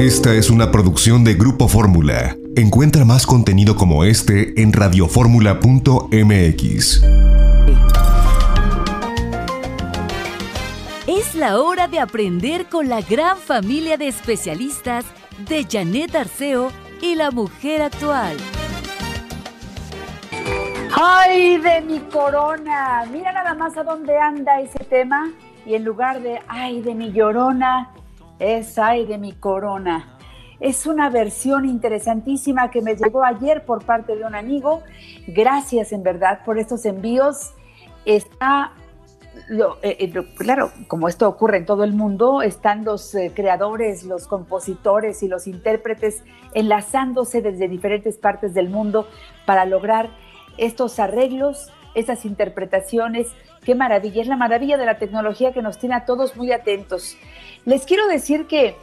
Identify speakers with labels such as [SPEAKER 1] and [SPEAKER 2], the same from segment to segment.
[SPEAKER 1] Esta es una producción de Grupo Fórmula. Encuentra más contenido como este en radioformula.mx.
[SPEAKER 2] Es la hora de aprender con la gran familia de especialistas de Janet Arceo y la mujer actual.
[SPEAKER 3] ¡Ay, de mi corona! Mira nada más a dónde anda ese tema. Y en lugar de ¡ay, de mi llorona! Es ¡ay, de mi corona! Es una versión interesantísima que me llegó ayer por parte de un amigo. Gracias en verdad por estos envíos. Está eh, eh, claro, como esto ocurre en todo el mundo, están los eh, creadores, los compositores y los intérpretes enlazándose desde diferentes partes del mundo para lograr estos arreglos, esas interpretaciones. Qué maravilla, es la maravilla de la tecnología que nos tiene a todos muy atentos. Les quiero decir que,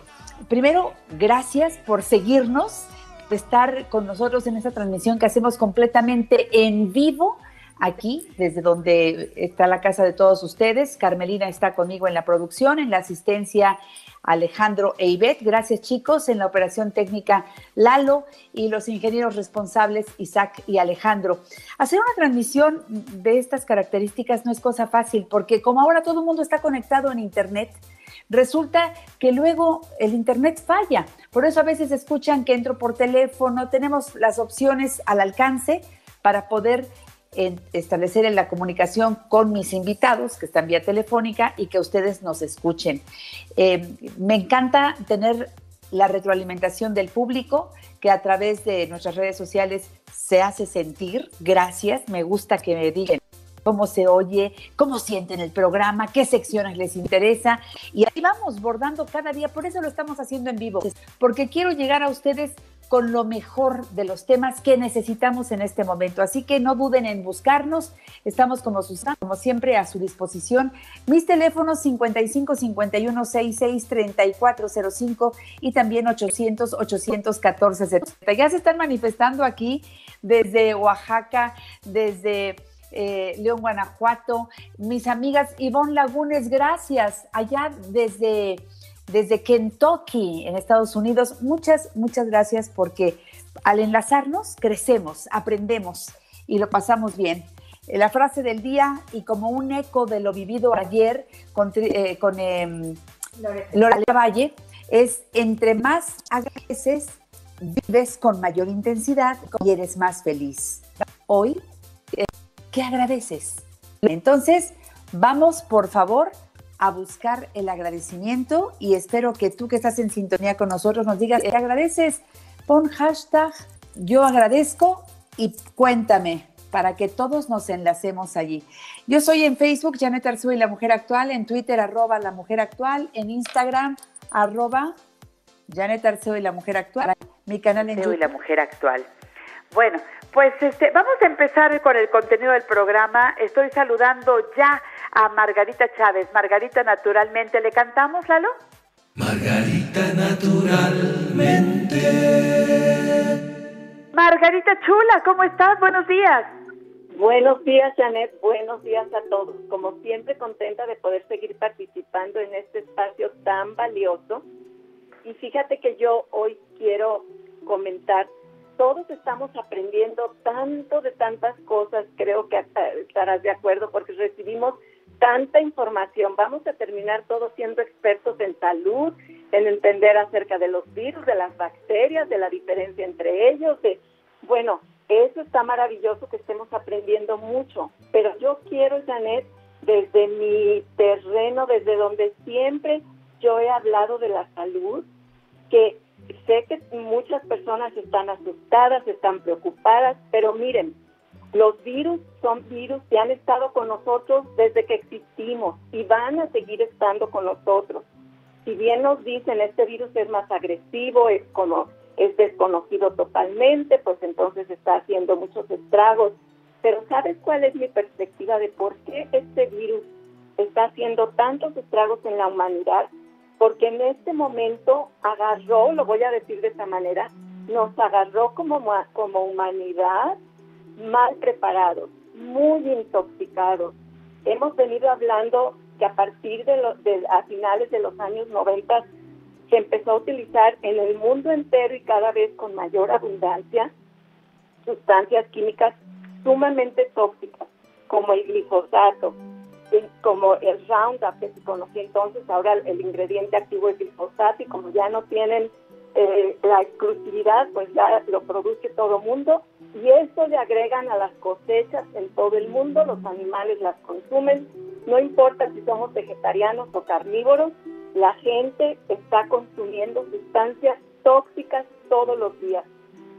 [SPEAKER 3] primero, gracias por seguirnos, estar con nosotros en esta transmisión que hacemos completamente en vivo aquí, desde donde está la casa de todos ustedes. Carmelina está conmigo en la producción, en la asistencia Alejandro e Ivette. Gracias chicos, en la operación técnica Lalo y los ingenieros responsables Isaac y Alejandro. Hacer una transmisión de estas características no es cosa fácil porque como ahora todo el mundo está conectado en Internet, resulta que luego el Internet falla. Por eso a veces escuchan que entro por teléfono, tenemos las opciones al alcance para poder establecer en la comunicación con mis invitados que están vía telefónica y que ustedes nos escuchen. Eh, me encanta tener la retroalimentación del público que a través de nuestras redes sociales se hace sentir. Gracias, me gusta que me digan cómo se oye, cómo sienten el programa, qué secciones les interesa. Y ahí vamos bordando cada día, por eso lo estamos haciendo en vivo, porque quiero llegar a ustedes con lo mejor de los temas que necesitamos en este momento. Así que no duden en buscarnos. Estamos como, como siempre a su disposición. Mis teléfonos 55 51 66 3405 y también 800 814 70. Ya se están manifestando aquí desde Oaxaca, desde eh, León, Guanajuato. Mis amigas Ivonne Lagunes, gracias. Allá desde, desde Kentucky, en Estados Unidos. Muchas, muchas gracias porque al enlazarnos crecemos, aprendemos y lo pasamos bien. Eh, la frase del día y como un eco de lo vivido ayer con, eh, con em, Valle es entre más agradeces, vives con mayor intensidad y eres más feliz. Hoy ¿Qué agradeces? Entonces, vamos por favor a buscar el agradecimiento y espero que tú que estás en sintonía con nosotros nos digas, ¿qué agradeces? Pon hashtag yo agradezco y cuéntame para que todos nos enlacemos allí. Yo soy en Facebook, Janet Arzú y la Mujer Actual, en Twitter, arroba la Mujer Actual, en Instagram, arroba Janet Arzú y la Mujer Actual, mi canal en YouTube. y la Mujer Actual. Bueno, pues este, vamos a empezar con el contenido del programa. Estoy saludando ya a Margarita Chávez. Margarita, naturalmente, ¿le cantamos, Lalo?
[SPEAKER 4] Margarita, naturalmente.
[SPEAKER 3] Margarita Chula, ¿cómo estás? Buenos días.
[SPEAKER 5] Buenos días, Janet. Buenos días a todos. Como siempre, contenta de poder seguir participando en este espacio tan valioso. Y fíjate que yo hoy quiero comentar todos estamos aprendiendo tanto de tantas cosas, creo que estarás de acuerdo, porque recibimos tanta información. Vamos a terminar todos siendo expertos en salud, en entender acerca de los virus, de las bacterias, de la diferencia entre ellos. De, bueno, eso está maravilloso que estemos aprendiendo mucho, pero yo quiero, Janet, desde mi terreno, desde donde siempre yo he hablado de la salud, sé que muchas personas están asustadas, están preocupadas, pero miren, los virus son virus que han estado con nosotros desde que existimos y van a seguir estando con nosotros. Si bien nos dicen este virus es más agresivo, es como es desconocido totalmente, pues entonces está haciendo muchos estragos. Pero ¿sabes cuál es mi perspectiva de por qué este virus está haciendo tantos estragos en la humanidad? Porque en este momento agarró, lo voy a decir de esta manera, nos agarró como, como humanidad mal preparados, muy intoxicados. Hemos venido hablando que a partir de, los, de a finales de los años 90 se empezó a utilizar en el mundo entero y cada vez con mayor abundancia sustancias químicas sumamente tóxicas, como el glifosato, como el Roundup que se conocía entonces, ahora el ingrediente activo es glifosato y como ya no tienen eh, la exclusividad, pues ya lo produce todo mundo y esto le agregan a las cosechas en todo el mundo, los animales las consumen, no importa si somos vegetarianos o carnívoros, la gente está consumiendo sustancias tóxicas todos los días.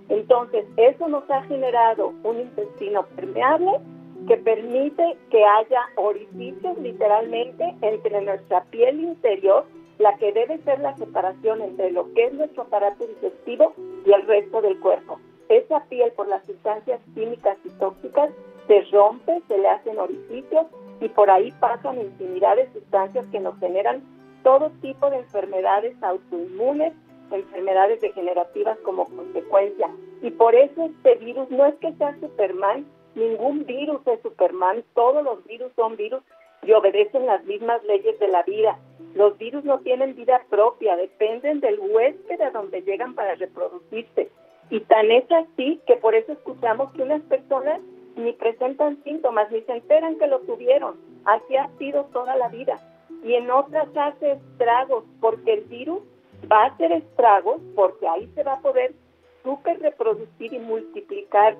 [SPEAKER 5] Entonces, eso nos ha generado un intestino permeable que permite que haya orificios literalmente entre nuestra piel interior, la que debe ser la separación entre lo que es nuestro aparato digestivo y el resto del cuerpo. Esa piel por las sustancias químicas y tóxicas se rompe, se le hacen orificios y por ahí pasan infinidad de sustancias que nos generan todo tipo de enfermedades autoinmunes, enfermedades degenerativas como consecuencia. Y por eso este virus no es que sea Superman, ningún virus es Superman, todos los virus son virus y obedecen las mismas leyes de la vida. Los virus no tienen vida propia, dependen del huésped a donde llegan para reproducirse. Y tan es así que por eso escuchamos que unas personas ni presentan síntomas, ni se enteran que lo tuvieron. Así ha sido toda la vida. Y en otras hace estragos, porque el virus va a hacer estragos, porque ahí se va a poder super reproducir y multiplicar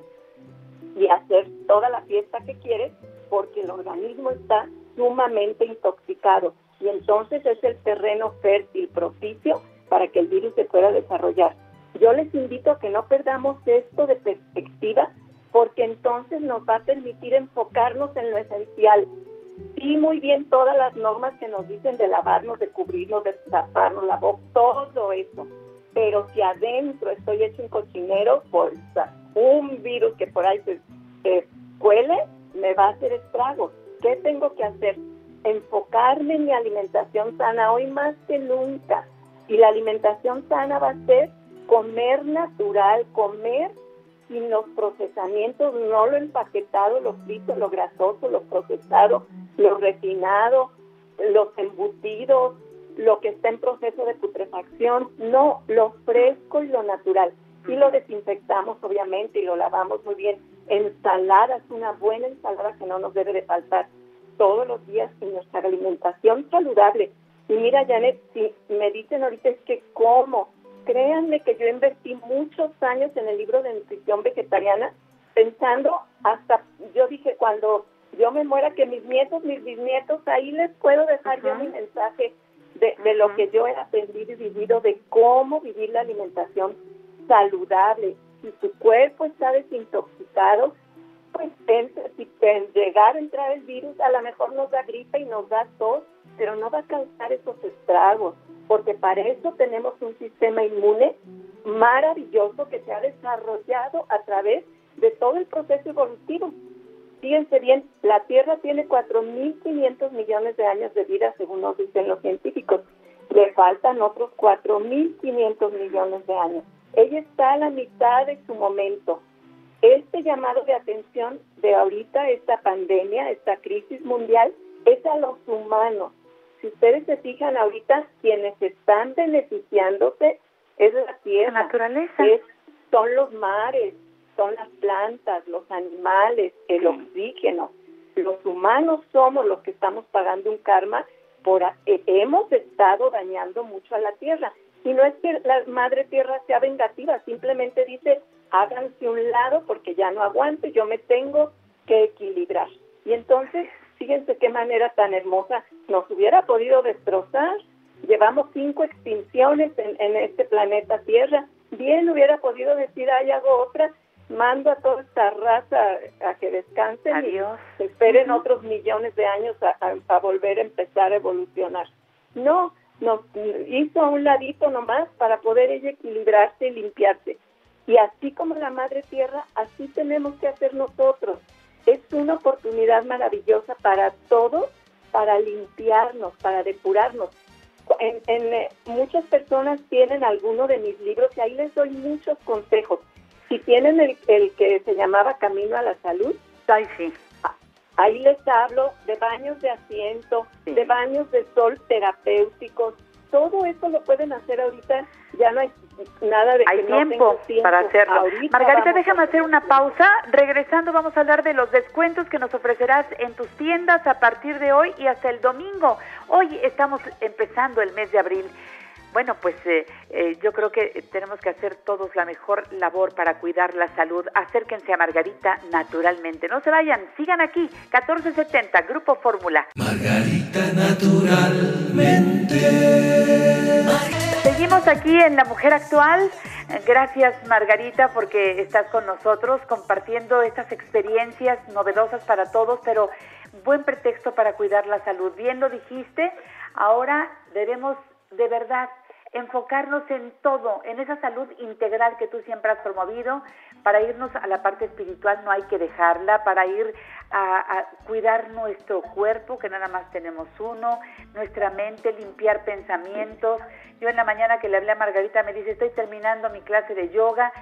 [SPEAKER 5] y hacer toda la fiesta que quiere, porque el organismo está sumamente intoxicado. Y entonces es el terreno fértil, propicio, para que el virus se pueda desarrollar. Yo les invito a que no perdamos esto de perspectiva porque entonces nos va a permitir enfocarnos en lo esencial. Sí, muy bien todas las normas que nos dicen de lavarnos, de cubrirnos, de taparnos la boca, todo eso. Pero si adentro estoy hecho un cochinero, por un virus que por ahí se, cuele, me va a hacer estragos. ¿Qué tengo que hacer? Enfocarme en mi alimentación sana hoy más que nunca. Y la alimentación sana va a ser comer natural, comer sin los procesamientos, no lo empaquetado, lo frito, lo grasoso, lo procesado, lo refinado, los embutidos, lo que está en proceso de putrefacción, no, lo fresco y lo natural. Y lo desinfectamos obviamente y lo lavamos muy bien. Ensaladas, una buena ensalada que no nos debe de faltar todos los días en nuestra alimentación saludable. Y mira, Janet, si me dicen ahorita es que cómo, créanme que yo invertí muchos años en el libro de nutrición vegetariana pensando hasta, yo dije, cuando yo me muera, que mis nietos, mis bisnietos, ahí les puedo dejar yo mi mensaje de, de lo que yo he aprendido y vivido, de cómo vivir la alimentación saludable. Si tu cuerpo está desintoxicado, pues si llegar a entrar el virus, a lo mejor nos da gripe y nos da tos, pero no va a causar esos estragos porque para eso tenemos un sistema inmune maravilloso que se ha desarrollado a través de todo el proceso evolutivo. Fíjense bien, la Tierra tiene 4.500 millones de años de vida, según nos dicen los científicos. Le faltan otros 4.500 millones de años. Ella está a la mitad de su momento. Este llamado de atención de ahorita, esta pandemia, esta crisis mundial, es a los humanos si ustedes se fijan ahorita, quienes están beneficiándose es la tierra.
[SPEAKER 3] La naturaleza.
[SPEAKER 5] son los mares, son las plantas, los animales, el oxígeno. Los humanos somos los que estamos pagando un karma por eh, hemos estado dañando mucho a la tierra. Y no es que la madre tierra sea vengativa, simplemente dice, háganse un lado porque ya no aguanto, yo me tengo que equilibrar. Y entonces fíjense qué manera tan hermosa nos hubiera podido destrozar. Llevamos cinco extinciones en, este planeta Tierra. Bien hubiera podido decir, ay, hago otra, mando a toda esta raza a que descansen y esperen otros millones de años a, volver a empezar a evolucionar. No, nos hizo a un ladito nomás para poder ella equilibrarse y limpiarse. Y así como la Madre Tierra, así tenemos que hacer nosotros es una oportunidad maravillosa para todos, para limpiarnos, para depurarnos. En, eh, muchas personas tienen alguno de mis libros y ahí les doy muchos consejos. Si tienen el, que se llamaba Camino a la Salud,
[SPEAKER 3] sí.
[SPEAKER 5] Ahí les hablo de baños de asiento, de baños de sol terapéuticos, todo eso lo pueden hacer ahorita, ya no hay nada de
[SPEAKER 6] hay tiempo, para hacerlo. Margarita, déjame hacer una pausa. Regresando vamos a hablar de los descuentos que nos ofrecerás en tus tiendas a partir de hoy y hasta el domingo. Hoy estamos empezando el mes de abril. Bueno, pues eh, eh, yo creo que tenemos que hacer todos la mejor labor para cuidar la salud. Acérquense a Margarita naturalmente. No se vayan, sigan aquí, 1470, Grupo Fórmula.
[SPEAKER 4] Margarita naturalmente.
[SPEAKER 6] Seguimos aquí en La Mujer Actual. Gracias Margarita porque estás con nosotros compartiendo estas experiencias novedosas para todos, pero buen pretexto para cuidar la salud. Bien lo dijiste, ahora debemos de verdad enfocarnos en todo, en esa salud integral que tú siempre has promovido. Para irnos a la parte espiritual no hay que dejarla, para ir a, cuidar nuestro cuerpo, que nada más tenemos uno, nuestra mente, limpiar pensamientos. Yo en la mañana que le hablé a Margarita me dice, estoy terminando mi clase de yoga.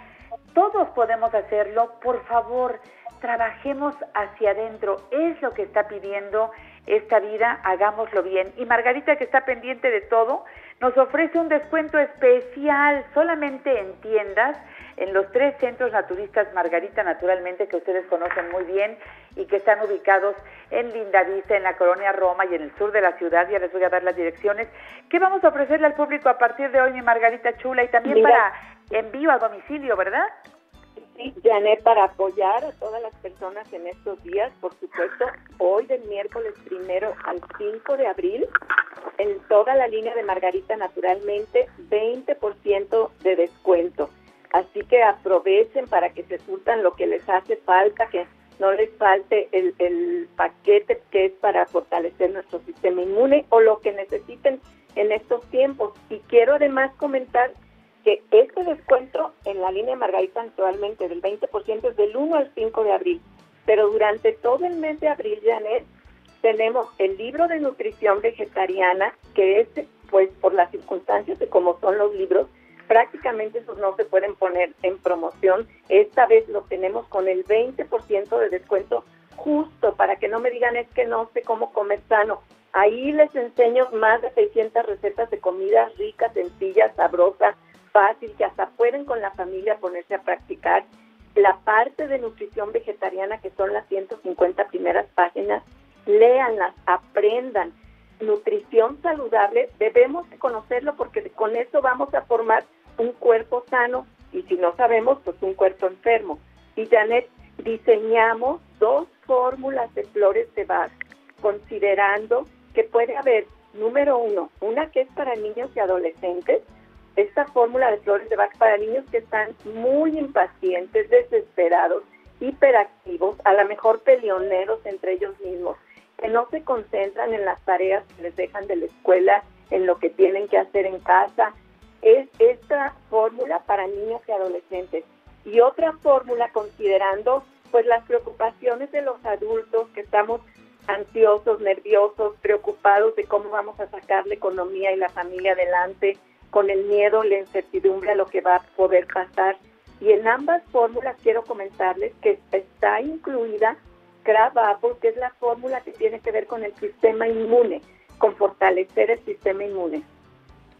[SPEAKER 6] Todos podemos hacerlo, por favor, trabajemos hacia adentro, es lo que está pidiendo esta vida, hagámoslo bien. Y Margarita, que está pendiente de todo, nos ofrece un descuento especial solamente en tiendas, en los tres centros naturistas Margarita, naturalmente, que ustedes conocen muy bien y que están ubicados en Lindavista, en la colonia Roma y en el sur de la ciudad. Ya les voy a dar las direcciones. ¿Qué vamos a ofrecerle al público a partir de hoy, mi Margarita Chula? Y también para envío a domicilio, ¿verdad?
[SPEAKER 5] Sí, Janet, para apoyar a todas las personas en estos días, por supuesto, hoy del miércoles primero al 5 de abril, en toda la línea de Margarita Naturalmente, 20% de descuento. Así que aprovechen para que se surtan lo que les hace falta, que no les falte el, el paquete que es para fortalecer nuestro sistema inmune o lo que necesiten en estos tiempos. Y quiero además comentar que este descuento en la línea Margarita actualmente del 20% es del 1 al 5 de abril, pero durante todo el mes de abril, Janet, tenemos el libro de nutrición vegetariana, que es, pues, por las circunstancias de cómo son los libros, prácticamente esos no se pueden poner en promoción. Esta vez lo tenemos con el 20% de descuento justo para que no me digan es que no sé cómo comer sano. Ahí les enseño más de 600 recetas de comidas ricas, sencillas, sabrosas, fácil, que hasta pueden con la familia ponerse a practicar. La parte de nutrición vegetariana, que son las 150 primeras páginas, léanlas, aprendan. Nutrición saludable, debemos conocerlo porque con eso vamos a formar un cuerpo sano y si no sabemos, pues un cuerpo enfermo. Y Janet, diseñamos dos fórmulas de flores de Bach, considerando que puede haber, número uno, una que es para niños y adolescentes, esta fórmula de flores de Bach para niños que están muy impacientes, desesperados, hiperactivos, a lo mejor peleoneros entre ellos mismos, que no se concentran en las tareas que les dejan de la escuela, en lo que tienen que hacer en casa. Es esta fórmula para niños y adolescentes. Y otra fórmula considerando pues las preocupaciones de los adultos que estamos ansiosos, nerviosos, preocupados de cómo vamos a sacar la economía y la familia adelante, con el miedo, la incertidumbre a lo que va a poder pasar. Y en ambas fórmulas quiero comentarles que está incluida Crab Apple, que es la fórmula que tiene que ver con el sistema inmune, con fortalecer el sistema inmune.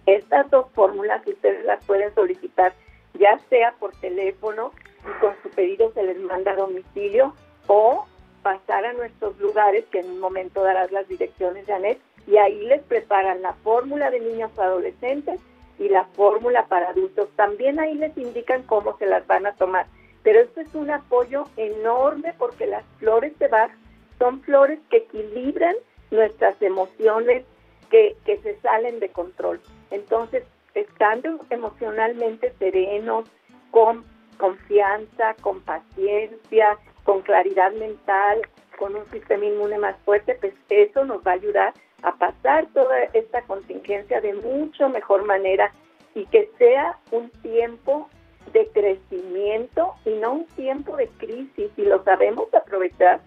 [SPEAKER 5] Estas dos fórmulas ustedes las pueden solicitar ya sea por teléfono y con su pedido se les manda a domicilio o pasar a nuestros lugares, que en un momento darás las direcciones, Janet, y ahí les preparan la fórmula de niños adolescentes y la fórmula para adultos. También ahí les indican cómo se las van a tomar. Pero esto es un apoyo enorme porque las flores de Bach son flores que equilibran nuestras emociones que, que se salen de control. Entonces, estando emocionalmente serenos, con confianza, con paciencia, con claridad mental, con un sistema inmune más fuerte, pues eso nos va a ayudar a pasar toda esta contingencia de mucho mejor manera y que sea un tiempo de crecimiento y no un tiempo de crisis. Y lo sabemos aprovechar,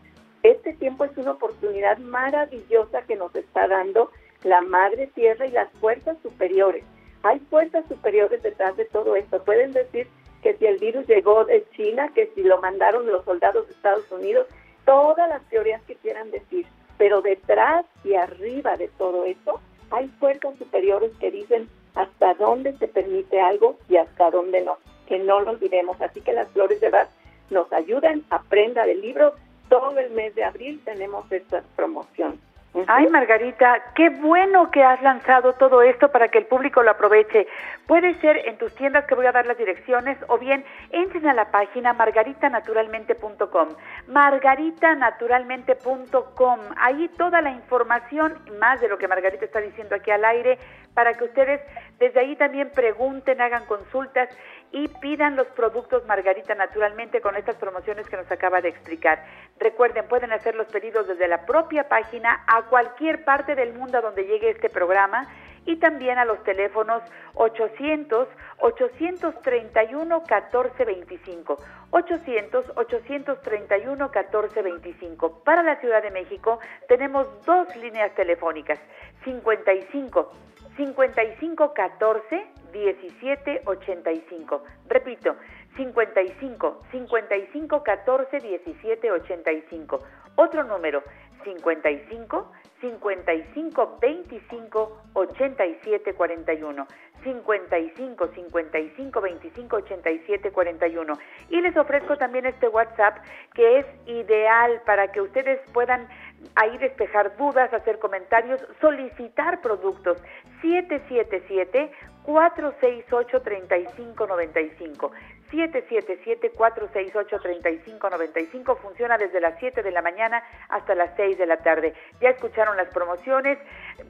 [SPEAKER 5] este tiempo es una oportunidad maravillosa que nos está dando la Madre Tierra y las fuerzas superiores. Hay fuerzas superiores detrás de todo esto. Pueden decir que si el virus llegó de China, que si lo mandaron los soldados de Estados Unidos, todas las teorías que quieran decir pero detrás y arriba de todo eso hay fuerzas superiores que dicen hasta dónde se permite algo y hasta dónde no, que no lo olvidemos. Así que las flores de Bach nos ayudan, aprenda del libro. Todo el mes de abril tenemos esta promoción.
[SPEAKER 6] Ay, Margarita, qué bueno que has lanzado todo esto para que el público lo aproveche. Puede ser en tus tiendas que voy a dar las direcciones o bien entren a la página margaritanaturalmente.com. Margaritanaturalmente.com. Ahí toda la información, más de lo que Margarita está diciendo aquí al aire, para que ustedes desde ahí también pregunten, hagan consultas y pidan los productos Margarita naturalmente con estas promociones que nos acaba de explicar. Recuerden, pueden hacer los pedidos desde la propia página a cualquier parte del mundo donde llegue este programa y también a los teléfonos 800 831 1425. 800 831 1425. Para la Ciudad de México tenemos dos líneas telefónicas, 55 55 14 17 85. Repito, 55 55 14 17 85. Otro número, 55 55 25 87 41. 55 55 25 87 41. Y les ofrezco también este WhatsApp que es ideal para que ustedes puedan ahí despejar dudas, hacer comentarios, solicitar productos. 777 468 3595. 777-468-3595. Funciona desde las 7 de la mañana hasta las 6 de la tarde. Ya escucharon las promociones.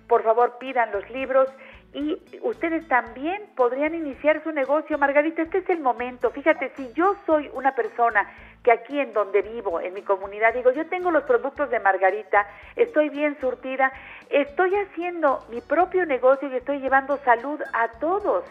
[SPEAKER 6] Por favor, pidan los libros y ustedes también podrían iniciar su negocio. Margarita, este es el momento. Fíjate, si yo soy una persona que aquí en donde vivo, en mi comunidad, digo, yo tengo los productos de Margarita, estoy bien surtida, estoy haciendo mi propio negocio y estoy llevando salud a todos.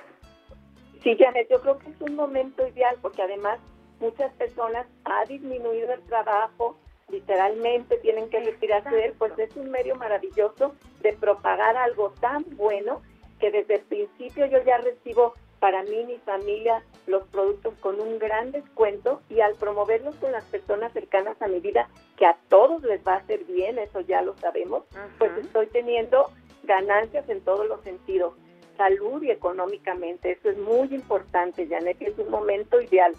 [SPEAKER 5] Sí, Janet, yo creo que es un momento ideal porque además muchas personas ha disminuido el trabajo, literalmente tienen que retirarse pues es un medio maravilloso de propagar algo tan bueno que desde el principio yo ya recibo para mí y mi familia los productos con un gran descuento y al promoverlos con las personas cercanas a mi vida, que a todos les va a hacer bien, eso ya lo sabemos, pues estoy teniendo ganancias en todos los sentidos, salud y económicamente. Eso es muy importante, Janet, es un momento ideal.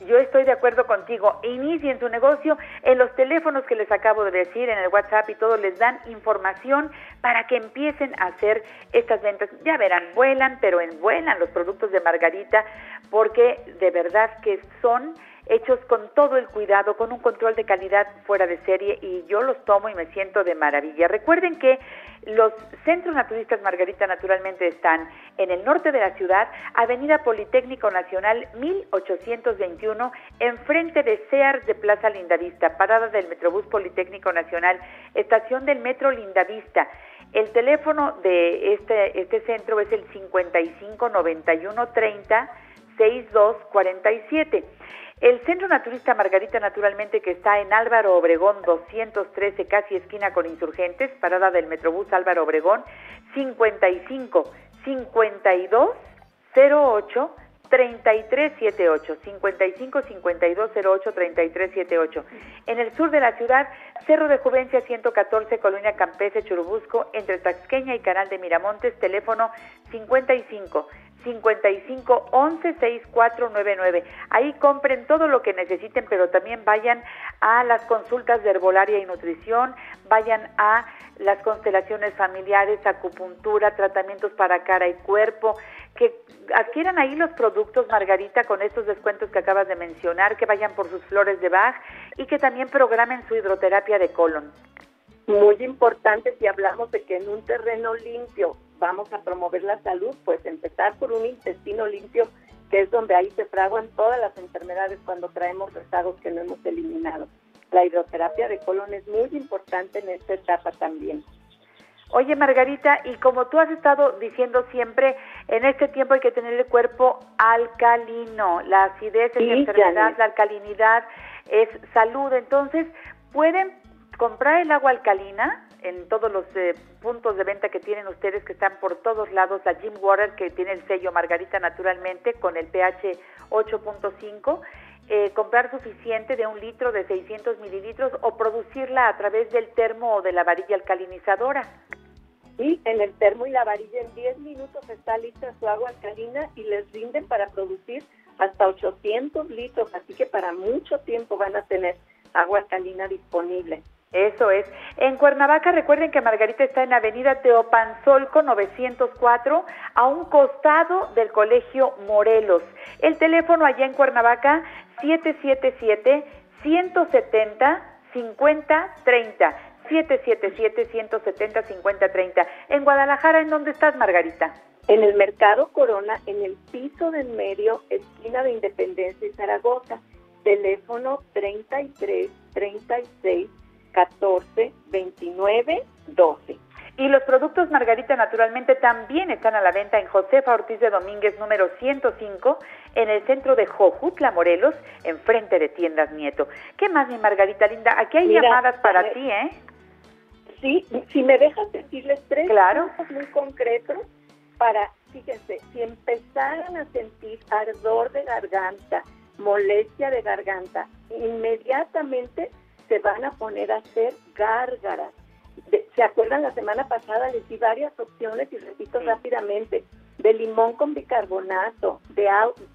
[SPEAKER 6] Yo estoy de acuerdo contigo. Inicien su negocio en los teléfonos que les acabo de decir, en el WhatsApp y todo, les dan información para que empiecen a hacer estas ventas. Ya verán, vuelan, pero en vuelan los productos de Margarita, porque de verdad que son hechos con todo el cuidado, con un control de calidad fuera de serie y yo los tomo y me siento de maravilla. Recuerden que los centros naturistas Margarita naturalmente están en el norte de la ciudad, Avenida Politécnico Nacional 1821, enfrente de Sears de Plaza Lindavista, parada del Metrobús Politécnico Nacional, estación del Metro Lindavista. El teléfono de este, este centro es el 55 91 30 6247. El Centro Naturista Margarita, naturalmente, que está en Álvaro Obregón 213, casi esquina con Insurgentes, parada del Metrobús Álvaro Obregón, 55 52 08 3378 55 52 08 3378 en el sur de la ciudad Cerro de Juvencia 114 Colonia Campese Churubusco entre Taxqueña y Canal de Miramontes teléfono 55 55 11 6499. Ahí compren todo lo que necesiten, pero también vayan a las consultas de herbolaria y nutrición, vayan a las constelaciones familiares, acupuntura, tratamientos para cara y cuerpo, que adquieran ahí los productos Margarita con estos descuentos que acabas de mencionar, que vayan por sus flores de Bach y que también programen su hidroterapia de colon.
[SPEAKER 5] Muy importante si hablamos de que en un terreno limpio vamos a promover la salud, pues empezar por un intestino limpio, que es donde ahí se fraguan todas las enfermedades cuando traemos rezagos que no hemos eliminado. La hidroterapia de colon es muy importante en esta etapa también.
[SPEAKER 6] Oye, Margarita, y como tú has estado diciendo siempre, en este tiempo hay que tener el cuerpo alcalino. La acidez es enfermedad, la alcalinidad es salud. Entonces, pueden comprar el agua alcalina en todos los eh, puntos de venta que tienen ustedes que están por todos lados, la Jim Water que tiene el sello Margarita naturalmente con el pH 8.5, eh, comprar suficiente de un litro de 600 mililitros o producirla a través del termo o de la varilla alcalinizadora.
[SPEAKER 5] y en el termo y la varilla en 10 minutos está lista su agua alcalina y les rinden para producir hasta 800 litros, así que para mucho tiempo van a tener agua alcalina disponible.
[SPEAKER 6] Eso es. En Cuernavaca, recuerden que Margarita está en Avenida Teopanzolco 904, a un costado del Colegio Morelos. El teléfono allá en Cuernavaca, 777-170-5030. 777-170-5030. En Guadalajara, ¿en dónde estás, Margarita?
[SPEAKER 5] En el Mercado Corona, en el piso del medio, esquina de Independencia y Zaragoza. Teléfono 33 36 14 29 12.
[SPEAKER 6] Y los productos Margarita naturalmente también están a la venta en Josefa Ortiz de Domínguez número 105 en el centro de Jojutla, Morelos, enfrente de Tiendas Nieto. ¿Qué más, mi Margarita linda? Aquí hay llamadas para ti, ¿eh?
[SPEAKER 5] Sí, si me dejas decirles tres
[SPEAKER 6] claro.
[SPEAKER 5] puntos muy concretos para, fíjense, si empezaran a sentir ardor de garganta, molestia de garganta, inmediatamente se van a poner a hacer gárgaras. ¿Se acuerdan? La semana pasada les di varias opciones y repito rápidamente, de limón con bicarbonato, de,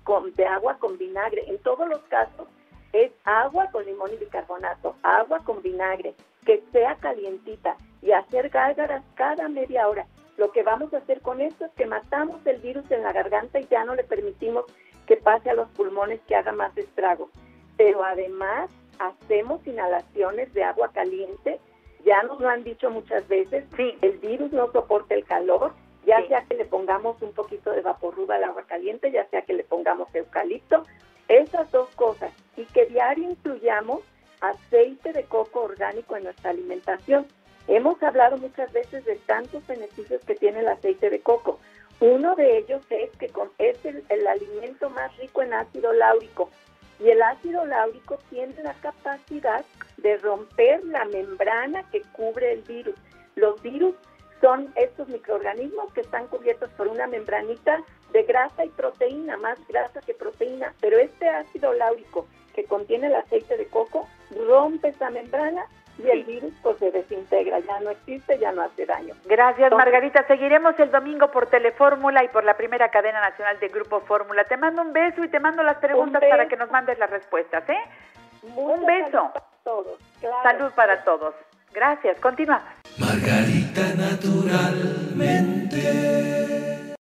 [SPEAKER 5] con, de agua con vinagre. En todos los casos es agua con limón y bicarbonato, agua con vinagre que sea calientita y hacer gárgaras cada media hora. Lo que vamos a hacer con esto es que matamos el virus en la garganta y ya no le permitimos que pase a los pulmones que haga más estrago. Pero además hacemos inhalaciones de agua caliente, ya nos lo han dicho muchas veces,
[SPEAKER 6] sí.
[SPEAKER 5] el virus no soporta el calor, ya sea que le pongamos un poquito de vaporruba al agua caliente, ya sea que le pongamos eucalipto, esas dos cosas, y que diario incluyamos aceite de coco orgánico en nuestra alimentación. Hemos hablado muchas veces de tantos beneficios que tiene el aceite de coco. Uno de ellos es que es el, el alimento más rico en ácido láurico y el ácido láurico tiene la capacidad de romper la membrana que cubre el virus. Los virus son estos microorganismos que están cubiertos por una membranita de grasa y proteína, más grasa que proteína, pero este ácido láurico que contiene el aceite de coco rompe esa membrana y el virus pues se desintegra, ya no existe, ya no hace daño.
[SPEAKER 6] Gracias Margarita, seguiremos el domingo por Telefórmula y por la primera cadena nacional de Grupo Fórmula. Te mando un beso y te mando las preguntas para que nos mandes las respuestas, ¿eh? un beso.
[SPEAKER 5] Salud para todos.
[SPEAKER 6] Salud para todos. Gracias, continuamos.
[SPEAKER 4] Margarita naturalmente.